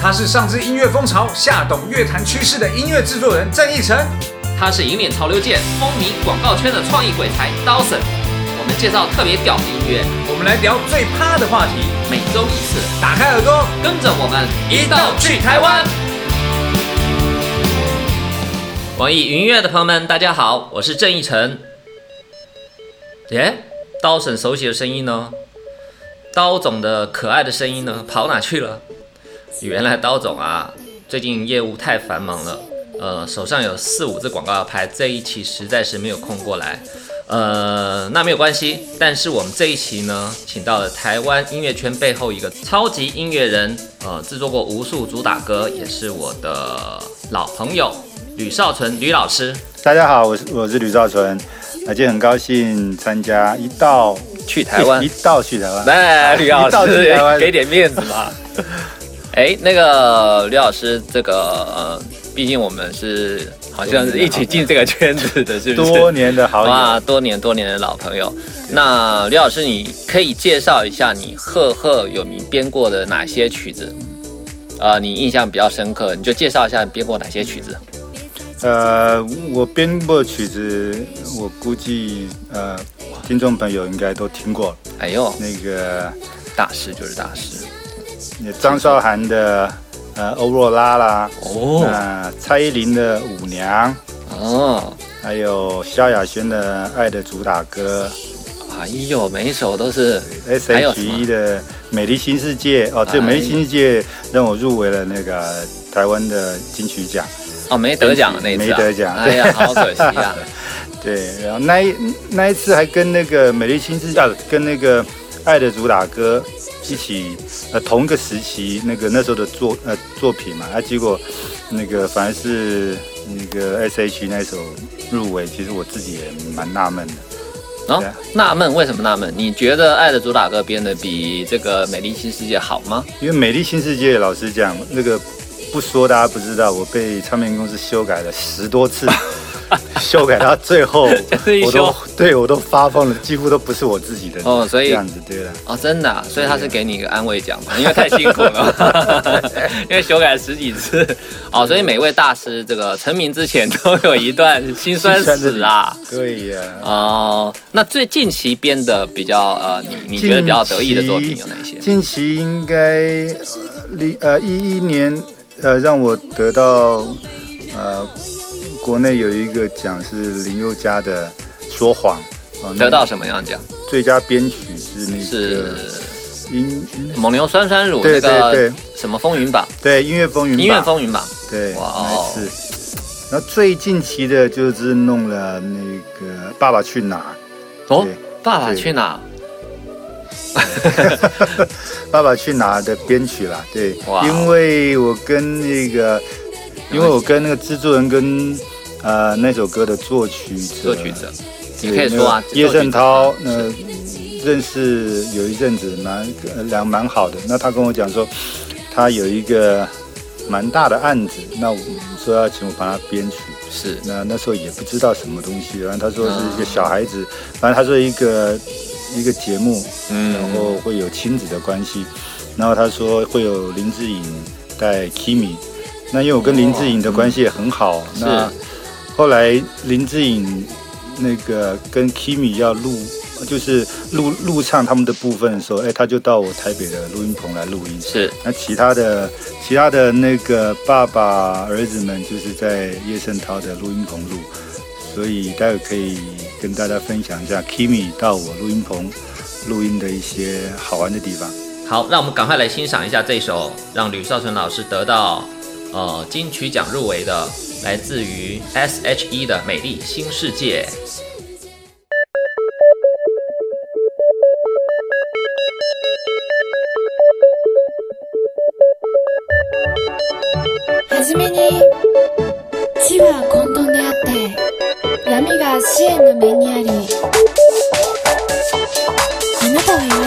他是上知音乐风潮、下懂乐坛趋势的音乐制作人郑义成。他是引领潮流界、风靡广告圈的创意鬼才 Dawson。我们介绍特别屌的音乐，我们来聊最趴的话题，每周一次，打开耳朵，跟着我们一道去台湾。网易云音乐的朋友们，大家好，我是郑义成。耶，刀婶熟悉的声音呢？刀总的可爱的声音呢？跑哪去了？原来刀总啊，最近业务太繁忙了，呃，手上有四五支广告要拍，这一期实在是没有空过来。呃，那没有关系，但是我们这一期呢，请到了台湾音乐圈背后一个超级音乐人，呃，制作过无数主打歌，也是我的老朋友吕少纯吕老师。大家好，我是我是吕少纯，那今天很高兴参加一道去台湾，一道去台湾，来 吕老师给点面子嘛。哎，那个刘老师，这个呃，毕竟我们是。好像是一起进这个圈子的，是不是？多年的好友啊，多年多年的老朋友。那刘老师，你可以介绍一下你赫赫有名编过的哪些曲子？呃，你印象比较深刻，你就介绍一下你编过哪些曲子。呃，我编过曲子，我估计呃，听众朋友应该都听过。哎呦，那个大师就是大师，那张韶涵的。呃，欧若拉啦，哦，那蔡依林的舞娘，哦，还有萧亚轩的爱的主打歌，哎呦，每一首都是 S H E 的美丽新世界哦，这美丽新世界让我入围了那个台湾的金曲奖，哦，没得奖那次，没得奖，哎呀，好可惜啊。对，然后那一那一次还跟那个美丽新世界，跟那个爱的主打歌。一起呃同一个时期那个那时候的作呃作品嘛，啊结果那个反而是那个 S H 那首入围，其实我自己也蛮纳闷的。哦，纳闷为什么纳闷？你觉得《爱的主打歌》编的比这个《美丽新世界》好吗？因为《美丽新世界》老实讲，那个不说大家不知道，我被唱片公司修改了十多次。修改到最后，我都 对我都发疯了，几乎都不是我自己的哦，所以这样子对了哦，真的，所以他是给你一个安慰奖嘛，因为太辛苦了，因为修改十几次。哦，所以每位大师这个成名之前都有一段辛酸史啊，对呀，哦，那最近期编的比较呃，你你觉得比较得意的作品有哪些？近期应该零呃一一年呃让我得到呃。国内有一个奖是林宥嘉的《说谎》，得到什么样奖？最佳编曲是那个音蒙牛酸酸乳那个什么风云榜？对，音乐风云音乐风云榜。对，哇哦！是。然后最近期的就是弄了那个《爸爸去哪儿》哦，《爸爸去哪儿》？爸爸去哪儿的编曲啦？对，因为我跟那个，因为我跟那个制作人跟。呃，那首歌的作曲者，作曲者，你可以说啊，叶圣涛，那认识有一阵子蛮两蛮好的。那他跟我讲说，他有一个蛮大的案子，那我说要请我帮他编曲。是，那那时候也不知道什么东西，然后他说是一个小孩子，反正他说一个一个节目，嗯，然后会有亲子的关系，然后他说会有林志颖带 Kimi，那因为我跟林志颖的关系也很好，那。后来林志颖那个跟 Kimi 要录，就是录录唱他们的部分的时候，哎，他就到我台北的录音棚来录音。是，那其他的其他的那个爸爸儿子们，就是在叶圣涛的录音棚录，所以待会可以跟大家分享一下 Kimi 到我录音棚录音的一些好玩的地方。好，那我们赶快来欣赏一下这首让吕少纯老师得到呃金曲奖入围的。来自于 S.H.E 的美丽新世界。初めに地は混沌であって闇が支援の目にありあなたは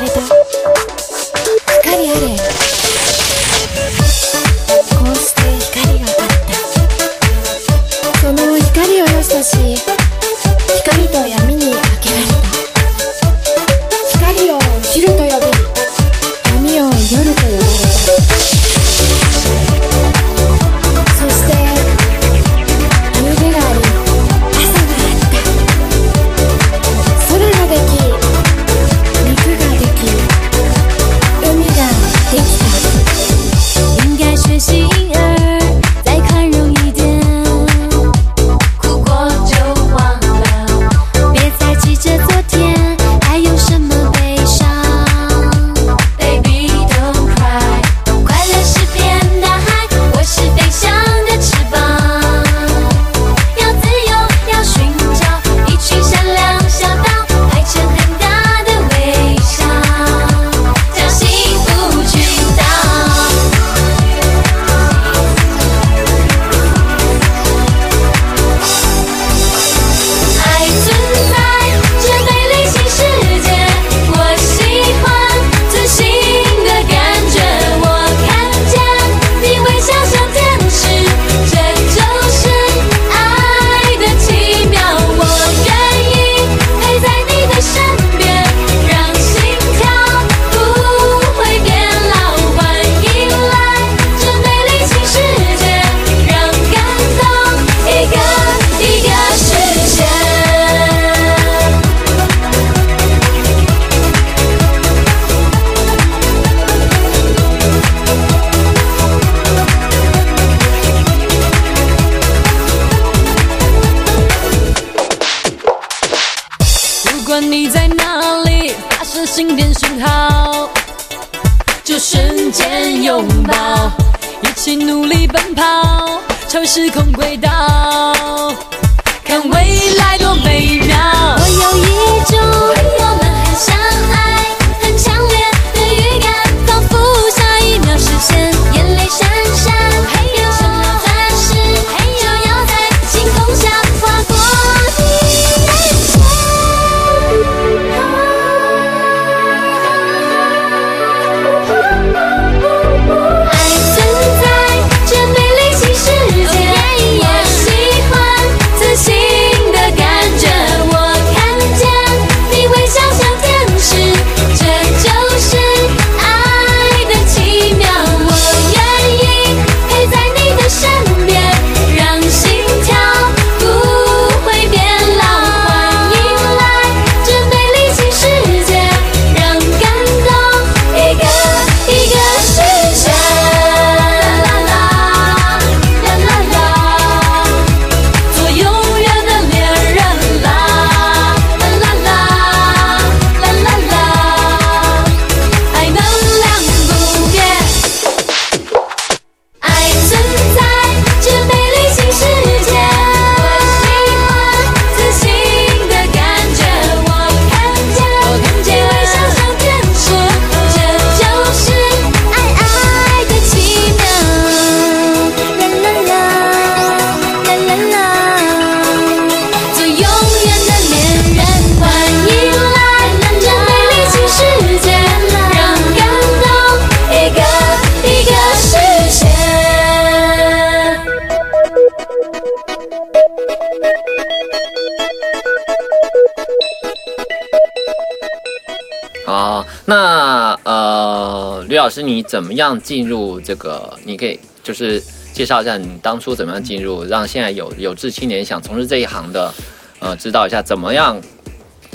你怎么样进入这个？你可以就是介绍一下你当初怎么样进入，让现在有有志青年想从事这一行的，呃，知道一下怎么样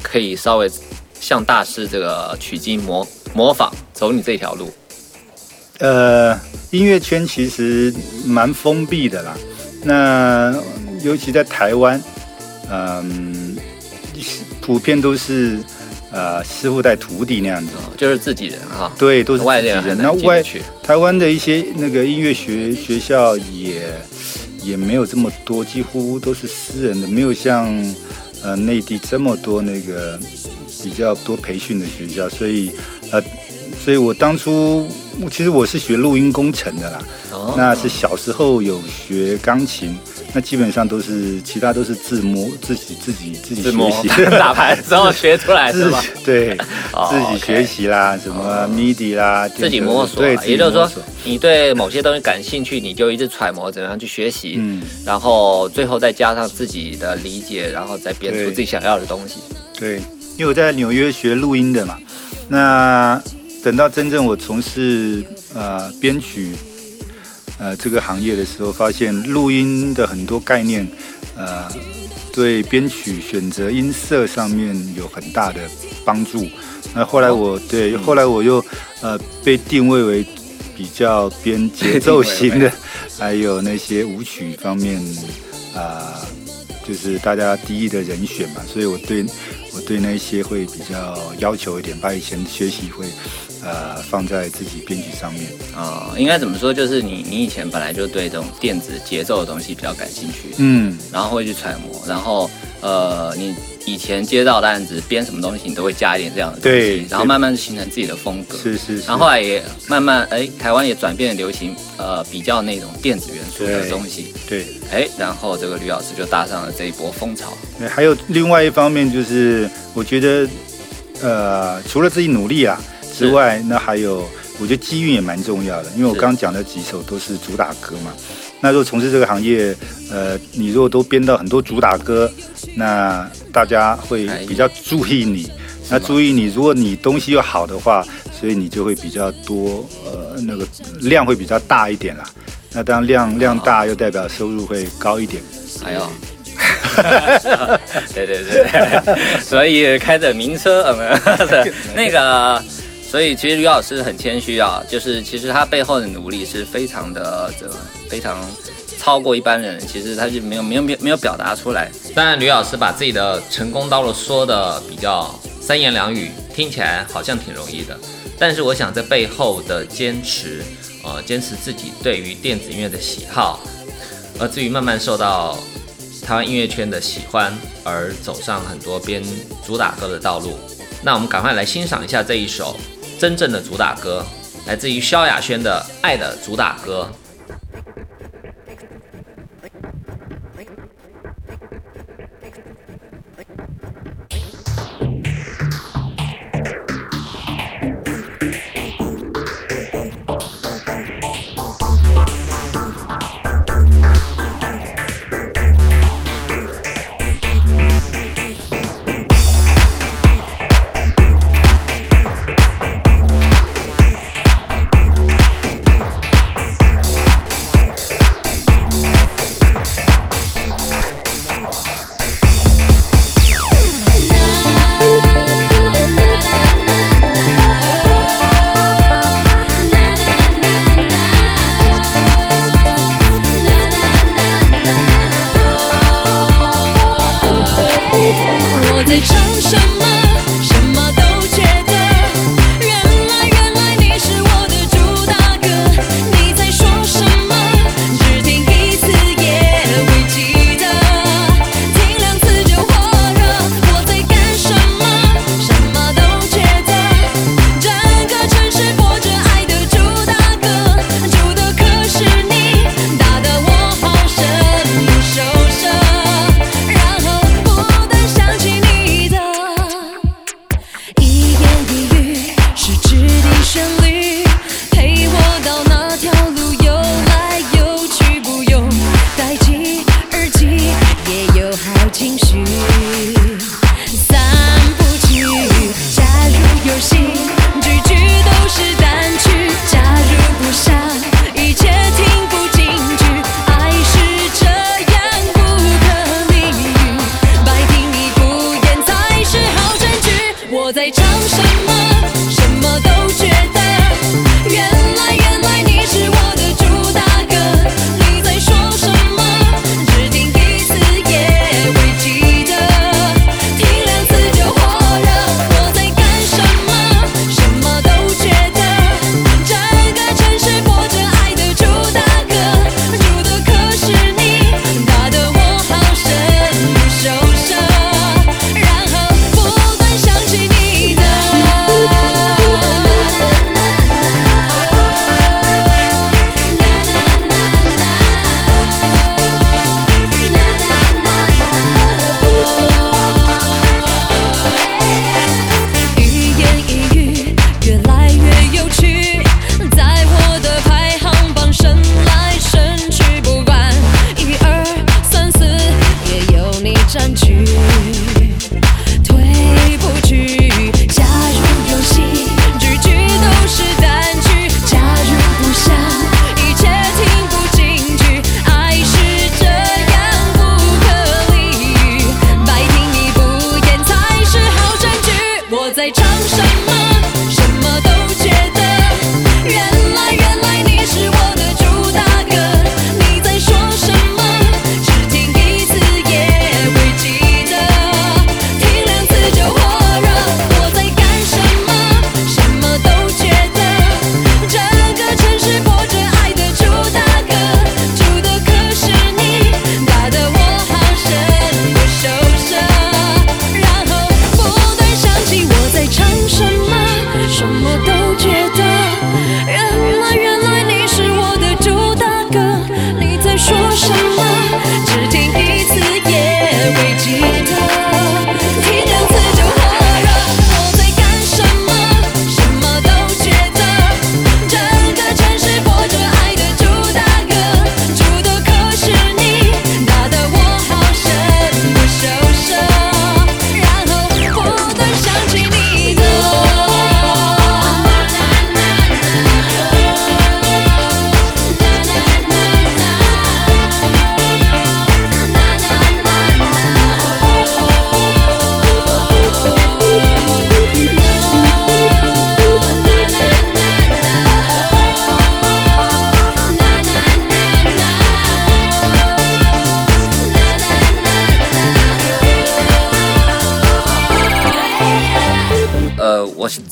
可以稍微向大师这个取经模模仿，走你这条路。呃，音乐圈其实蛮封闭的啦。那尤其在台湾，嗯、普遍都是呃师傅带徒弟那样子。就是自己人哈，对，都是外自己人。人那外。台湾的一些那个音乐学学校也也没有这么多，几乎都是私人的，没有像呃内地这么多那个比较多培训的学校，所以呃，所以我当初其实我是学录音工程的啦，哦那是小时候有学钢琴，那基本上都是其他都是自摸自己自己自己学习 打牌之后学出来是自吗？对，哦自己学习啦，什么 MIDI 啦，自己摸索对，也就是说，你对某些东西感兴趣，你就一直揣摩怎么样去学习，嗯，然后最后再加上自己的理解，然后再编出自己想要的东西。对，因为我在纽约学录音的嘛，那等到真正我从事呃编曲呃这个行业的时候，发现录音的很多概念，呃，对编曲选择音色上面有很大的帮助。那后来我对，后来我又呃被定位为比较编节奏型的，还有那些舞曲方面啊、就是大家第一的人选嘛，所以我对我对那些会比较要求一点，把以前学习会呃放在自己编曲上面。啊、应该怎么说？就是你你以前本来就对这种电子节奏的东西比较感兴趣，嗯，然后会去揣摩，然后呃，你以前接到的案子编什么东西，你都会加一点这样的东西对，然后慢慢形成自己的风格。是是是。然后后来也慢慢哎，台湾也转变流行呃比较那种电子元素的东西，对，哎，然后这个吕老师就搭上了这一波风潮。对还有另外一方面就是，我觉得呃，除了自己努力啊之外，那还有我觉得机遇也蛮重要的，因为我刚刚讲的几首都是主打歌嘛。那如果从事这个行业，呃，你如果都编到很多主打歌，那大家会哎比较注意你。那注意你，如果你东西又好的话，所以你就会比较多，呃，那个量会比较大一点啦。那当然量量大，又代表收入会高一点。哎呦，对对对对，所以开着名车，呃，那个，所以其实吕老师很谦虚啊，就是其实他背后的努力是非常的，这非常超过一般人。其实他就没有没有没没有表达出来。当然吕老师把自己的成功道路说的比较三言两语，听起来好像挺容易的。但是我想在背后的坚持，呃，坚持自己对于电子音乐的喜好，而至于慢慢受到台湾音乐圈的喜欢，而走上很多编主打歌的道路。那我们赶快来欣赏一下这一首。真正的主打歌来自于萧亚轩的爱的主打歌。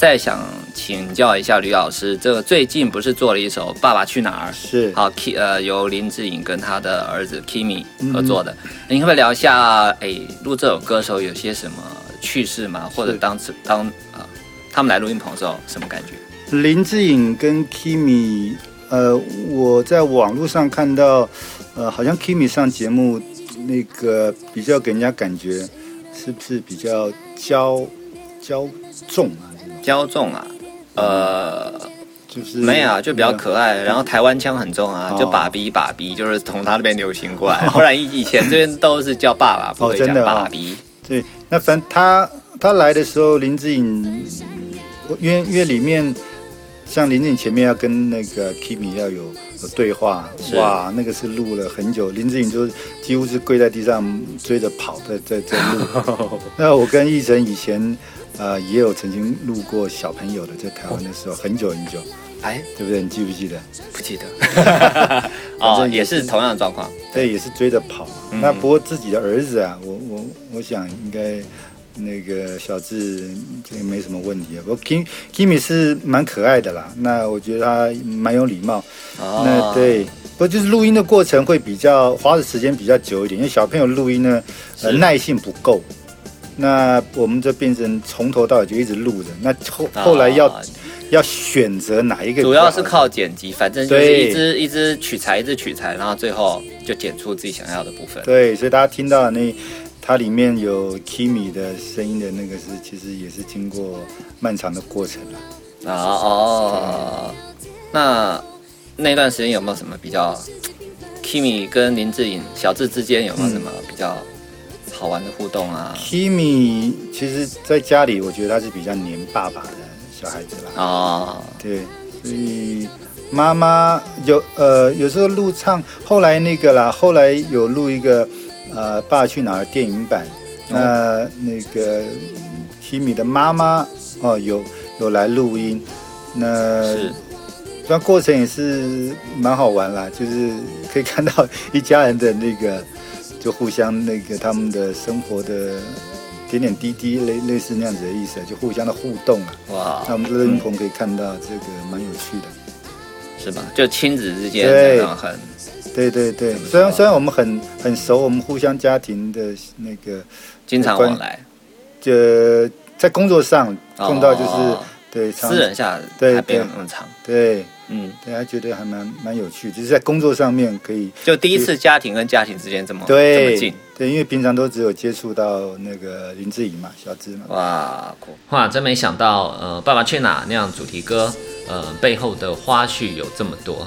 再想请教一下吕老师，这个最近不是做了一首《爸爸去哪儿》？是好，K 呃由林志颖跟他的儿子 Kimi 嗯合作的，你可不可以聊一下？哎，录这首歌的时候有些什么趣事吗？或者当时当啊、他们来录音棚的时候什么感觉？林志颖跟 Kimi，呃，我在网络上看到，呃，好像 Kimi 上节目那个比较给人家感觉是不是比较骄骄纵啊？这种骄纵啊，呃，就是没有啊，就比较可爱，然后台湾腔很重啊，哦。就爸比爸比，就是从他那边流行过来，不然以以前这边都是叫爸爸，不会讲爸比。对，那反正他他来的时候，林志颖，因为因为里面像林志颖前面要跟那个 Kimi 要有有对话，哇，那个是录了很久，林志颖就几乎是跪在地上追着跑，在在在录。那我跟奕晨以前呃也有曾经录过小朋友的，在台湾的时候，很久很久，哎，对不对？你记不记得？不记得。反 哦，正也是同样的状况。对，也是追着跑。嗯那不过自己的儿子啊，我我我想应该那个小智这个没什么问题啊。不过 Kim Kimi 是蛮可爱的啦，那我觉得他蛮有礼貌。哦那对，不过就是录音的过程会比较花的时间比较久一点，因为小朋友录音呢，呃，耐性不够。那我们就变成从头到尾就一直录着。那后啊后来要、要选择哪一个主要是靠剪辑，反正就是一支一支取材，一支取材，然后最后就剪出自己想要的部分。对，所以大家听到的那它里面有 Kimi 的声音的那个是，其实也是经过漫长的过程了。啊哦，那那段时间有没有什么比较 Kimi 跟林志颖、小智之间有没有什么比较好玩的互动啊？Kimi 其实在家里，我觉得他是比较黏爸爸的小孩子啦。哦，对，所以妈妈有呃有时候录唱，后来那个啦，后来有录一个呃《爸去哪儿》电影版，那、那个 Kimi 的妈妈哦有有来录音，那是这过程也是蛮好玩啦，就是可以看到一家人的那个，就互相那个他们的生活的点点滴滴，类类似那样子的意思啊，就互相的互动啊。哇那，我们在录音棚可以看到这个蛮有趣的。是吧？就亲子之间对很对对对。虽然虽然我们很很熟，我们互相家庭的那个，经常往来，呃，在工作上碰到就是、哦对私人下对对。那么长。对。嗯，大家觉得还蛮蛮有趣，就是在工作上面可以就第一次家庭跟家庭之间这么这么对近，对，因为平常都只有接触到那个林志颖嘛，小智嘛。哇，酷。哇，真没想到，呃，《爸爸去哪儿》那样主题歌，呃，背后的花絮有这么多。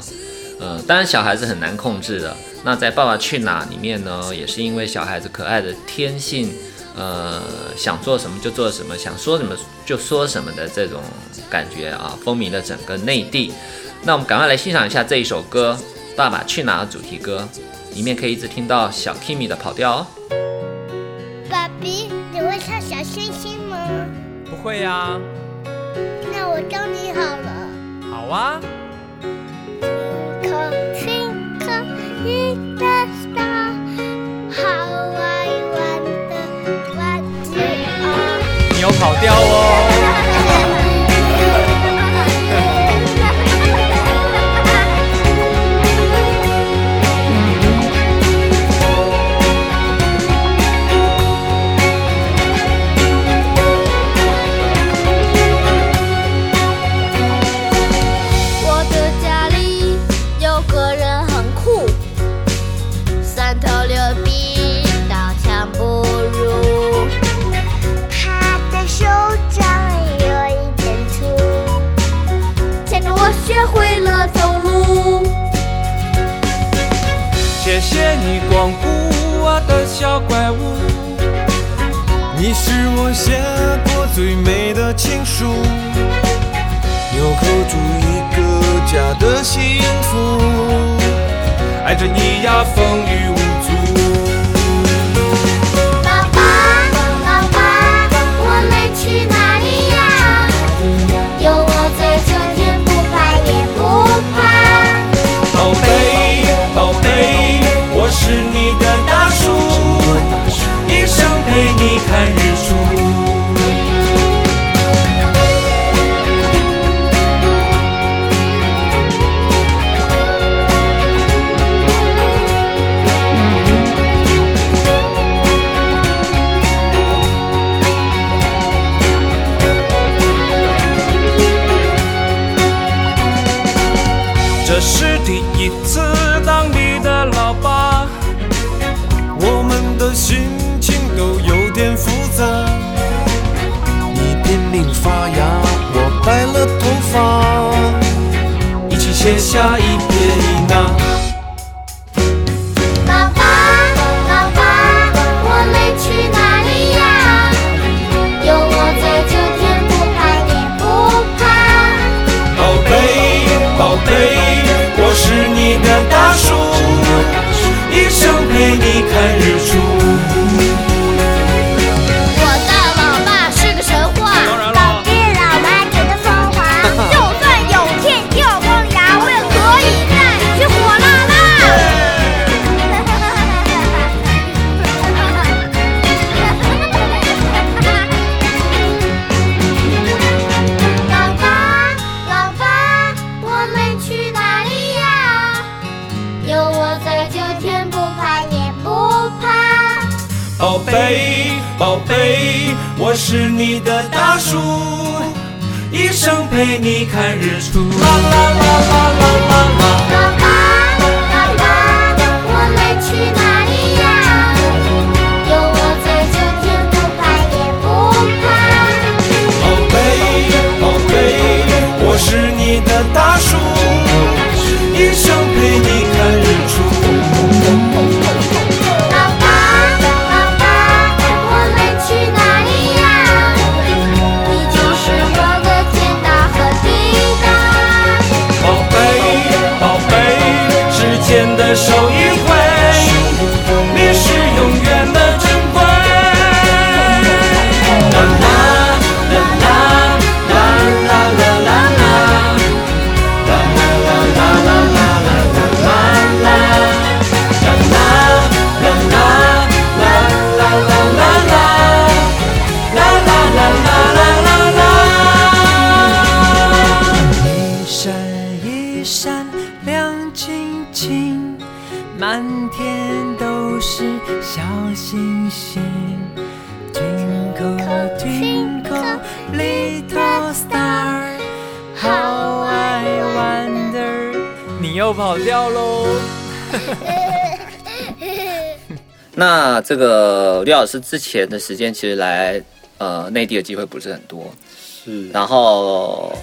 呃，当然小孩子很难控制的。那在《爸爸去哪儿》里面呢，也是因为小孩子可爱的天性，呃，想做什么就做什么，想说什么就说什么的这种感觉啊，风靡了整个内地。那我们赶快来欣赏一下这一首歌《爸爸去哪儿》主题歌，里面可以一直听到小 Kimi 的跑调哦。爸比，你会唱小星星吗？不会呀、那我教你好了。好啊。我你的跑掉哦。我是你的大树，一生陪你看日出。啦啦啦啦啦啦啦。爸爸，爸爸，我们去哪里呀？有我在，就天不怕也不怕。宝贝，宝贝，我是你的大树，手那这个刘老师之前的时间其实来呃内地的机会不是很多，是然后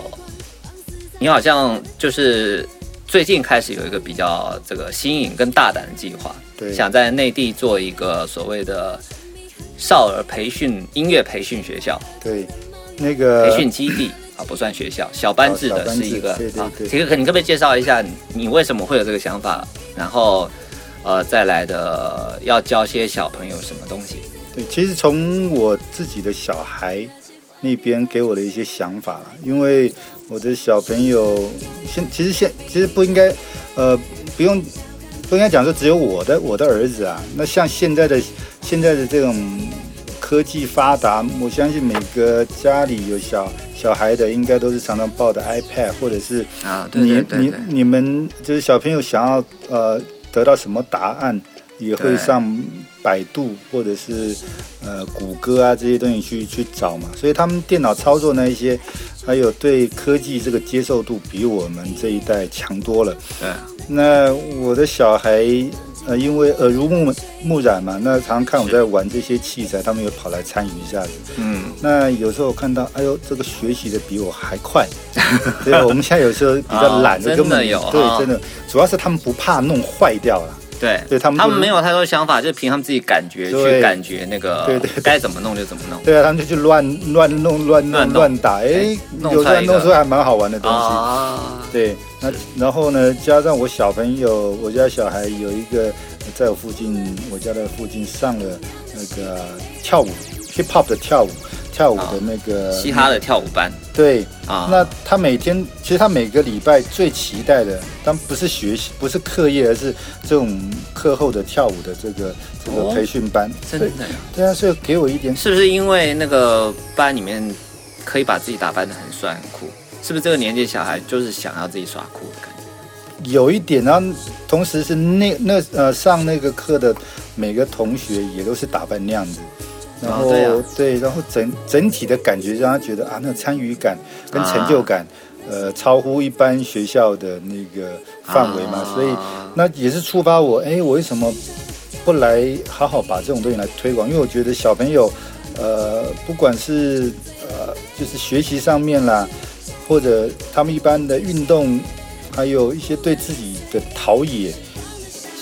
你好像就是最近开始有一个比较这个新颖跟大胆的计划，对想在内地做一个所谓的少儿培训音乐培训学校、对那个培训基地啊，不算学校，小班制的是一个啊。对对对其实可你可不可以介绍一下你为什么会有这个想法？然后呃再来的要教些小朋友什么东西？对，其实从我自己的小孩那边给我的一些想法啦，因为我的小朋友现其实现其实不应该，呃，不用不应该讲说只有我的我的儿子啊，那像现在的现在的这种科技发达，我相信每个家里有小小孩的，应该都是常常抱着 iPad 或者是啊，你你你们就是小朋友想要呃得到什么答案，也会上百度或者是呃谷歌啊这些东西去去找嘛，所以他们电脑操作那一些，还有对科技这个接受度比我们这一代强多了。对，那我的小孩呃因为耳濡目目染嘛，那常常看我在玩这些器材，他们也跑来参与一下子。嗯，那有时候我看到，哎呦，这个学习的比我还快。对，我们现在有时候比较 懒哦的，根本真的有对哦，真的，主要是他们不怕弄坏掉了。对，对他们就是他们没有太多想法，就是凭他们自己感觉去感觉那个对对对该怎么弄就怎么弄。对啊，他们就去乱乱弄、乱乱乱打，哎，弄有时候出来一个弄出来还蛮好玩的东西。啊，对，那然后呢，加上我小朋友，我家小孩有一个在我附近，我家的附近上了那个跳舞 hip hop 的跳舞，跳舞的那个嘻哈的跳舞班对，啊，那他每天，其实他每个礼拜最期待的，当不是学习，不是课业，而是这种课后的跳舞的这个这个哦培训班。对真的呀对啊，所以给我一点是不是因为那个班里面可以把自己打扮的很帅很酷？是不是这个年纪小孩就是想要自己耍酷的感觉？有一点，然后同时是那那呃上那个课的每个同学也都是打扮那样子。然后、哦对然后整整体的感觉让他觉得啊，那参与感跟成就感，呃超乎一般学校的那个范围嘛，啊。所以那也是触发我，哎，我为什么不来好好把这种东西来推广？因为我觉得小朋友，呃，不管是呃就是学习上面啦，或者他们一般的运动，还有一些对自己的陶冶，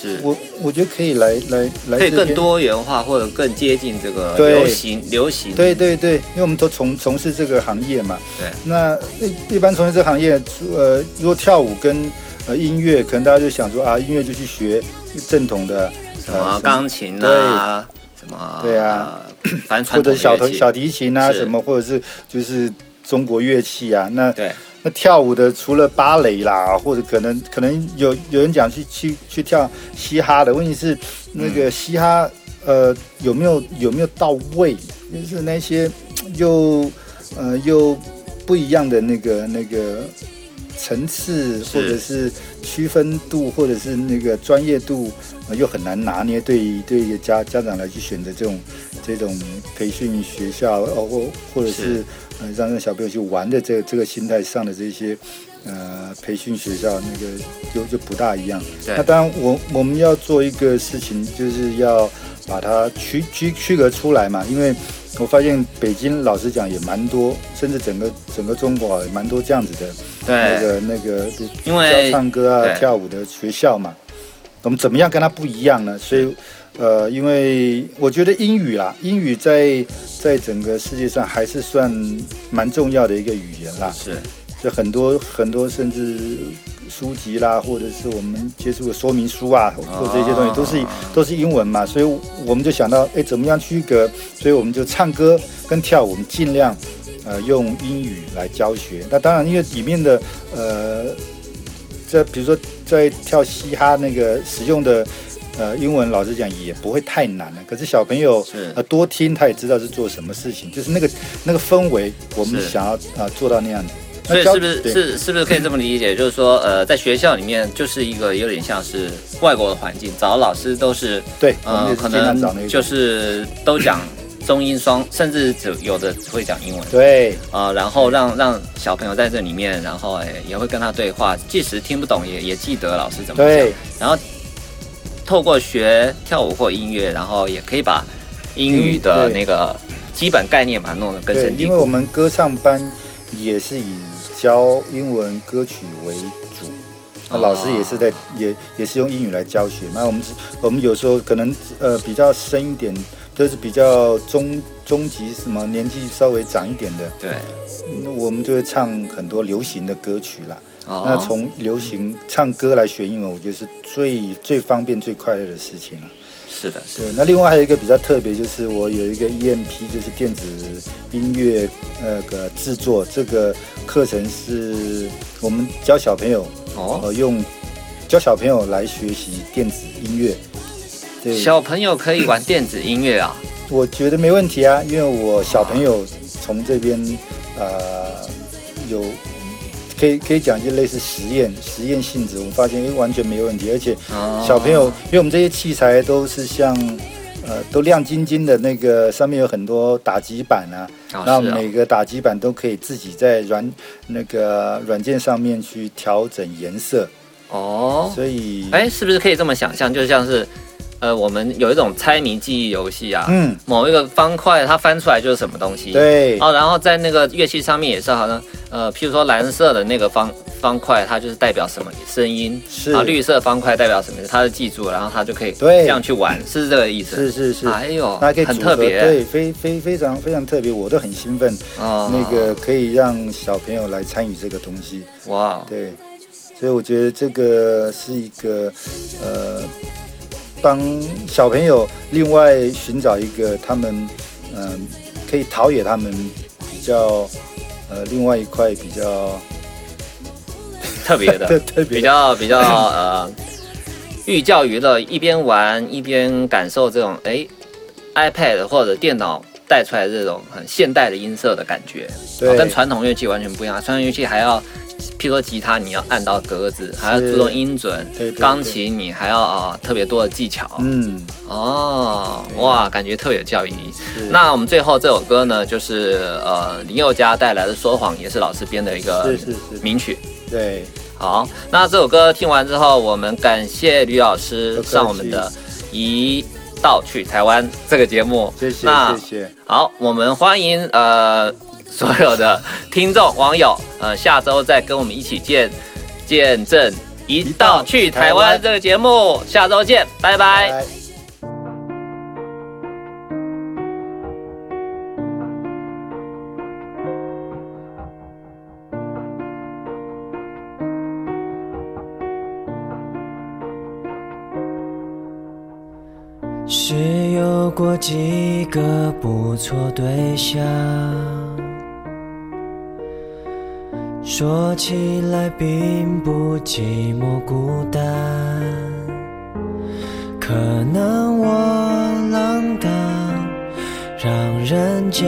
是我我觉得可以来来来可以更多元化或者更接近这个流行流行。对对对，因为我们都从从事这个行业嘛。对。那一一般从事这个行业，呃，如果跳舞跟呃音乐，可能大家就想说啊，音乐就去学正统的什么钢琴对啊，什么对啊，呃 反正或者小提小提琴啊什么，或者是就是中国乐器啊。那对那跳舞的除了芭蕾啦，或者可能可能有有人讲去去去跳嘻哈的，问题是那个嘻哈、呃有没有有没有到位？就是那些 又呃又不一样的那个那个层次，或者是区分度，或者是那个专业度，呃、又很难拿捏。对于对于家家长来去选择这种这种培训学校，哦或或者是是呃让让小朋友去玩的这个这个心态上的这些呃培训学校，那个就就不大一样。那当然我我们要做一个事情，就是要把它区区区隔出来嘛，因为我发现北京老实讲也蛮多，甚至整个整个中国啊也蛮多这样子的那，个那个因为教唱歌啊跳舞的学校嘛。我们怎么样跟它不一样呢？所以，呃，因为我觉得英语啦，英语在在整个世界上还是算蛮重要的一个语言啦。是就很多很多，甚至书籍啦，或者是我们接触的说明书啊，或者这些东西都是都是英文嘛，所以我们就想到，哎，怎么样区隔？所以我们就唱歌跟跳舞，我们尽量呃用英语来教学。那当然，因为里面的呃，在比如说在跳嘻哈那个使用的。呃，英文老实讲也不会太难了，可是小朋友是呃多听，他也知道是做什么事情，就是那个那个氛围，我们想要啊、呃做到那样的。所以是不是是是不是可以这么理解？就是说，呃，在学校里面就是一个有点像是外国的环境，找老师都是对，我们呃，可能就是都讲中英双，甚至只有的只会讲英文。对啊，然后让让小朋友在这里面，然后哎也会跟他对话，即使听不懂也也记得老师怎么讲对，然后透过学跳舞或音乐，然后也可以把英语的那个基本概念把它弄得更深，蒂因为我。们歌唱班也是以教英文歌曲为主。那老师也是在也也是用英语来教学。那我们是我们有时候可能呃比较深一点，就是比较中中级什么年纪稍微长一点的，对，那我们就会唱很多流行的歌曲啦。哦。那从流行唱歌来学英文，我觉得是最最方便、最快乐的事情了。是的，是的。对，那另外还有一个比较特别，就是我有一个 EMP，就是电子音乐那个制作这个课程，是我们教小朋友哦，呃用教小朋友来学习电子音乐。对，小朋友可以玩电子音乐啊，我觉得没问题啊，因为我小朋友从这边呃有可以可以讲就类似实验实验性质，我们发现诶完全没有问题，而且哦。小朋友因为我们这些器材都是像呃都亮晶晶的那个，上面有很多打击板啊，哦然后是哦。每个打击板都可以自己在软那个软件上面去调整颜色，哦，所以哎，是不是可以这么想？象？就像是，呃，我们有一种猜谜记忆游戏啊，嗯。某一个方块它翻出来就是什么东西，，对。哦，然后在那个乐器上面也是好像，呃，譬如说蓝色的那个方方块，它就是代表什么声音，是。啊，绿色方块代表什么，它就记住了，然后它就可以对。这样去玩，是这个意思？是是是，哎呦，那可以，很特别，对，非非非常非常特别，我都很兴奋。哦，那个可以让小朋友来参与这个东西，哇，对，所以我觉得这个是一个呃，帮小朋友另外寻找一个他们嗯、可以陶冶他们比较呃另外一块比较特别的，特 特别比较比较呃，寓教于乐，一边玩一边感受这种哎，iPad 或者电脑带出来的这种很现代的音色的感觉，对哦跟传统乐器完全不一样。传统乐器还要譬如说吉他你要按到格子，还要注重音准对对；对钢琴你还要啊、特别多的技巧。嗯，哦，哇，感觉特别有教育意义。那我们最后这首歌呢，就是呃林宥嘉带来的《说谎》，也是老师编的一个是是是名曲。对，好，那这首歌听完之后，我们感谢吕老师上我们的《一道去台湾》这个节目。谢谢谢谢。好，我们欢迎呃所有的听众网友，呃下周再跟我们一起见见证《一道去台湾》这个节目，下周见，拜拜。拜是有过几个不错对象，说起来并不寂寞孤单，可能我浪荡，让人家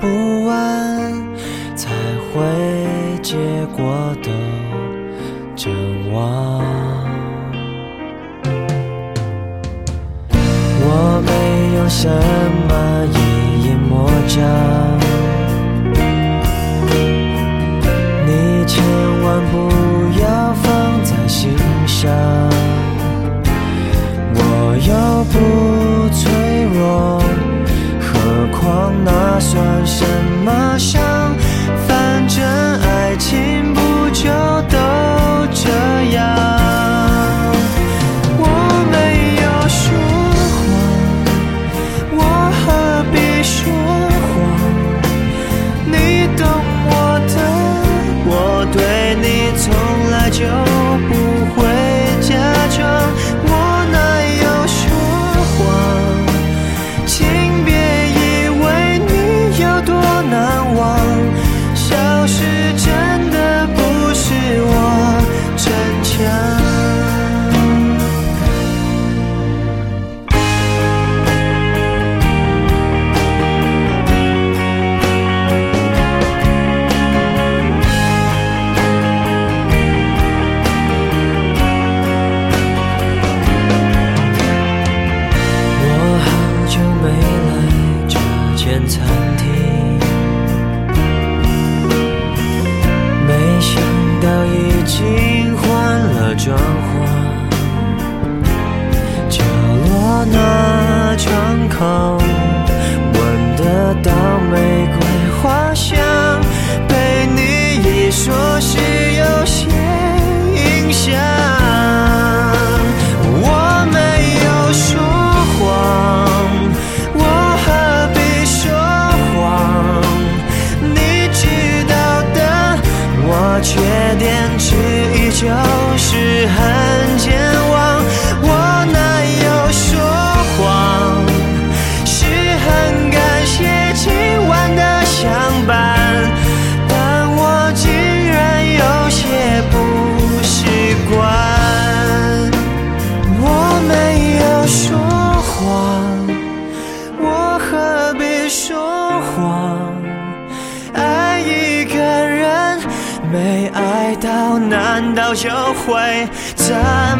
不安，才会结果都真忘。我没有什么一眼魔障，千万不要放在心上。我又不已经换了装潢。角落那窗口，就会在？